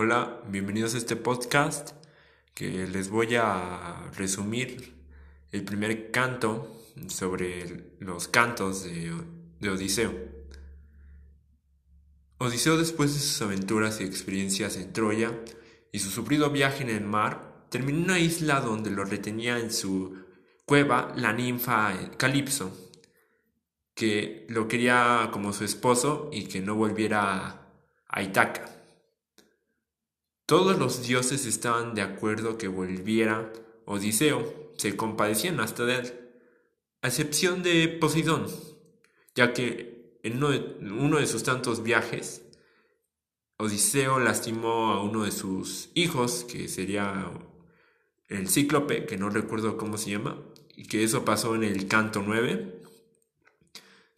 Hola, bienvenidos a este podcast que les voy a resumir el primer canto sobre los cantos de, Odiseo. Odiseo después de sus aventuras y experiencias en Troya y su sufrido viaje en el mar, terminó en una isla donde lo retenía en su cueva la ninfa Calipso, que lo quería como su esposo y que no volviera a Itaca. Todos los dioses estaban de acuerdo que volviera Odiseo, se compadecían hasta de él, a excepción de Poseidón, ya que en uno de, sus tantos viajes, Odiseo lastimó a uno de sus hijos, que sería el cíclope, que no recuerdo cómo se llama, y que eso pasó en el canto 9.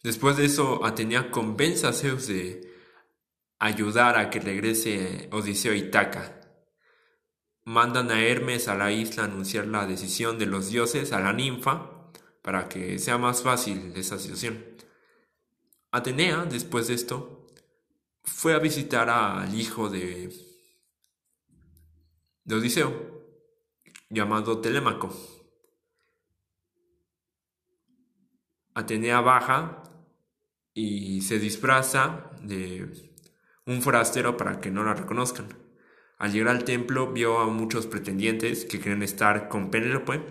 Después de eso, Atenea convence a Zeus de ayudar a que regrese Odiseo a Itaca. Mandan a Hermes a la isla a anunciar la decisión de los dioses a la ninfa para que sea más fácil esa situación. Atenea, después de esto, fue a visitar al hijo de, de Odiseo, llamado Telémaco. Atenea baja y se disfraza de un forastero para que no la reconozcan. Al llegar al templo vio a muchos pretendientes que querían estar con Penélope,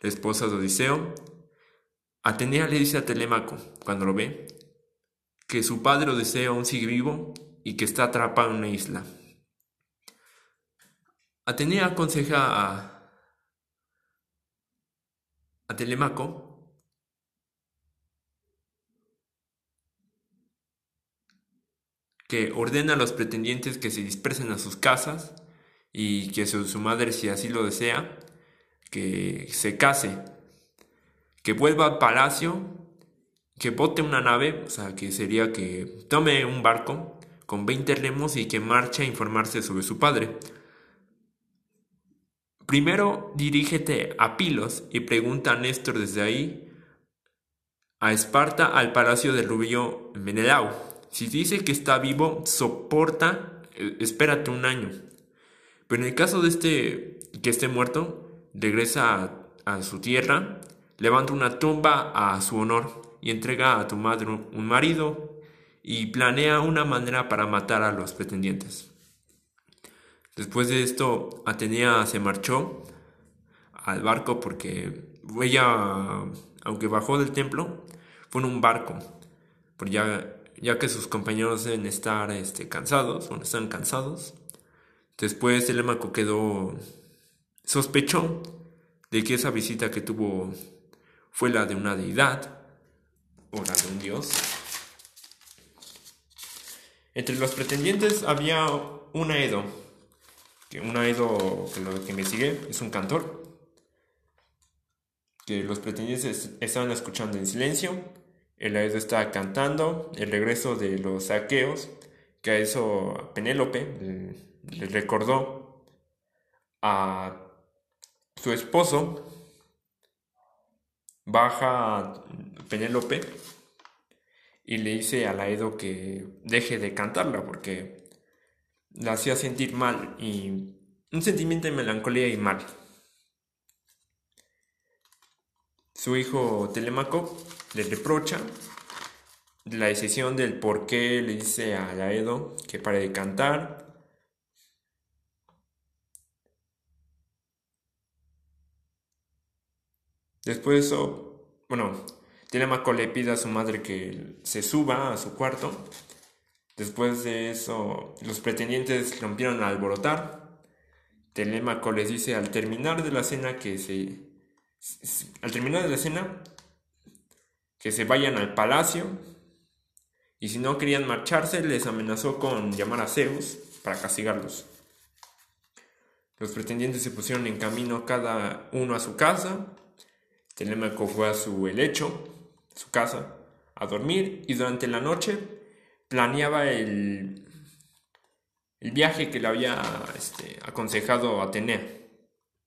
la esposa de Odiseo. Atenea le dice a Telémaco, cuando lo ve, que su padre Odiseo aún sigue vivo y que está atrapado en una isla. Atenea aconseja a, a Telemaco que ordena a los pretendientes que se dispersen a sus casas y que su, madre, si así lo desea, que se case, que vuelva al palacio, que bote una nave, o sea, que sería que tome un barco con 20 remos y que marche a informarse sobre su padre. Primero dirígete a Pilos y pregunta a Néstor desde ahí a Esparta al palacio de Rubio Menelao si dice que está vivo, soporta, eh, espérate un año. Pero en el caso de este que esté muerto, regresa a, su tierra, levanta una tumba a su honor y entrega a tu madre un marido y planea una manera para matar a los pretendientes. Después de esto, Atenea se marchó al barco porque ella, aunque bajó del templo, fue en un barco, porque ya ya que sus compañeros deben estar este, cansados, o están cansados. Después Telemaco quedó sospechó de que esa visita que tuvo fue la de una deidad o la de un dios. Entre los pretendientes había un Aedo, que un Aedo que lo que me sigue es un cantor, que los pretendientes estaban escuchando en silencio el Aedo está cantando el regreso de los saqueos, que a eso Penélope le recordó a su esposo. Baja Penélope y le dice a Aedo que deje de cantarla porque la hacía sentir mal y un sentimiento de melancolía y mal. Su hijo Telemaco le reprocha la decisión del por qué le dice a Laedo que pare de cantar. Después de eso, bueno, Telemaco le pide a su madre que se suba a su cuarto. Después de eso, los pretendientes rompieron a alborotar. Telemaco les dice al terminar de la cena que se... Al terminar la cena, que se vayan al palacio y si no querían marcharse les amenazó con llamar a Zeus para castigarlos. Los pretendientes se pusieron en camino cada uno a su casa. Telémaco fue a su helecho, su casa, a dormir y durante la noche planeaba el, el viaje que le había este, aconsejado Atenea.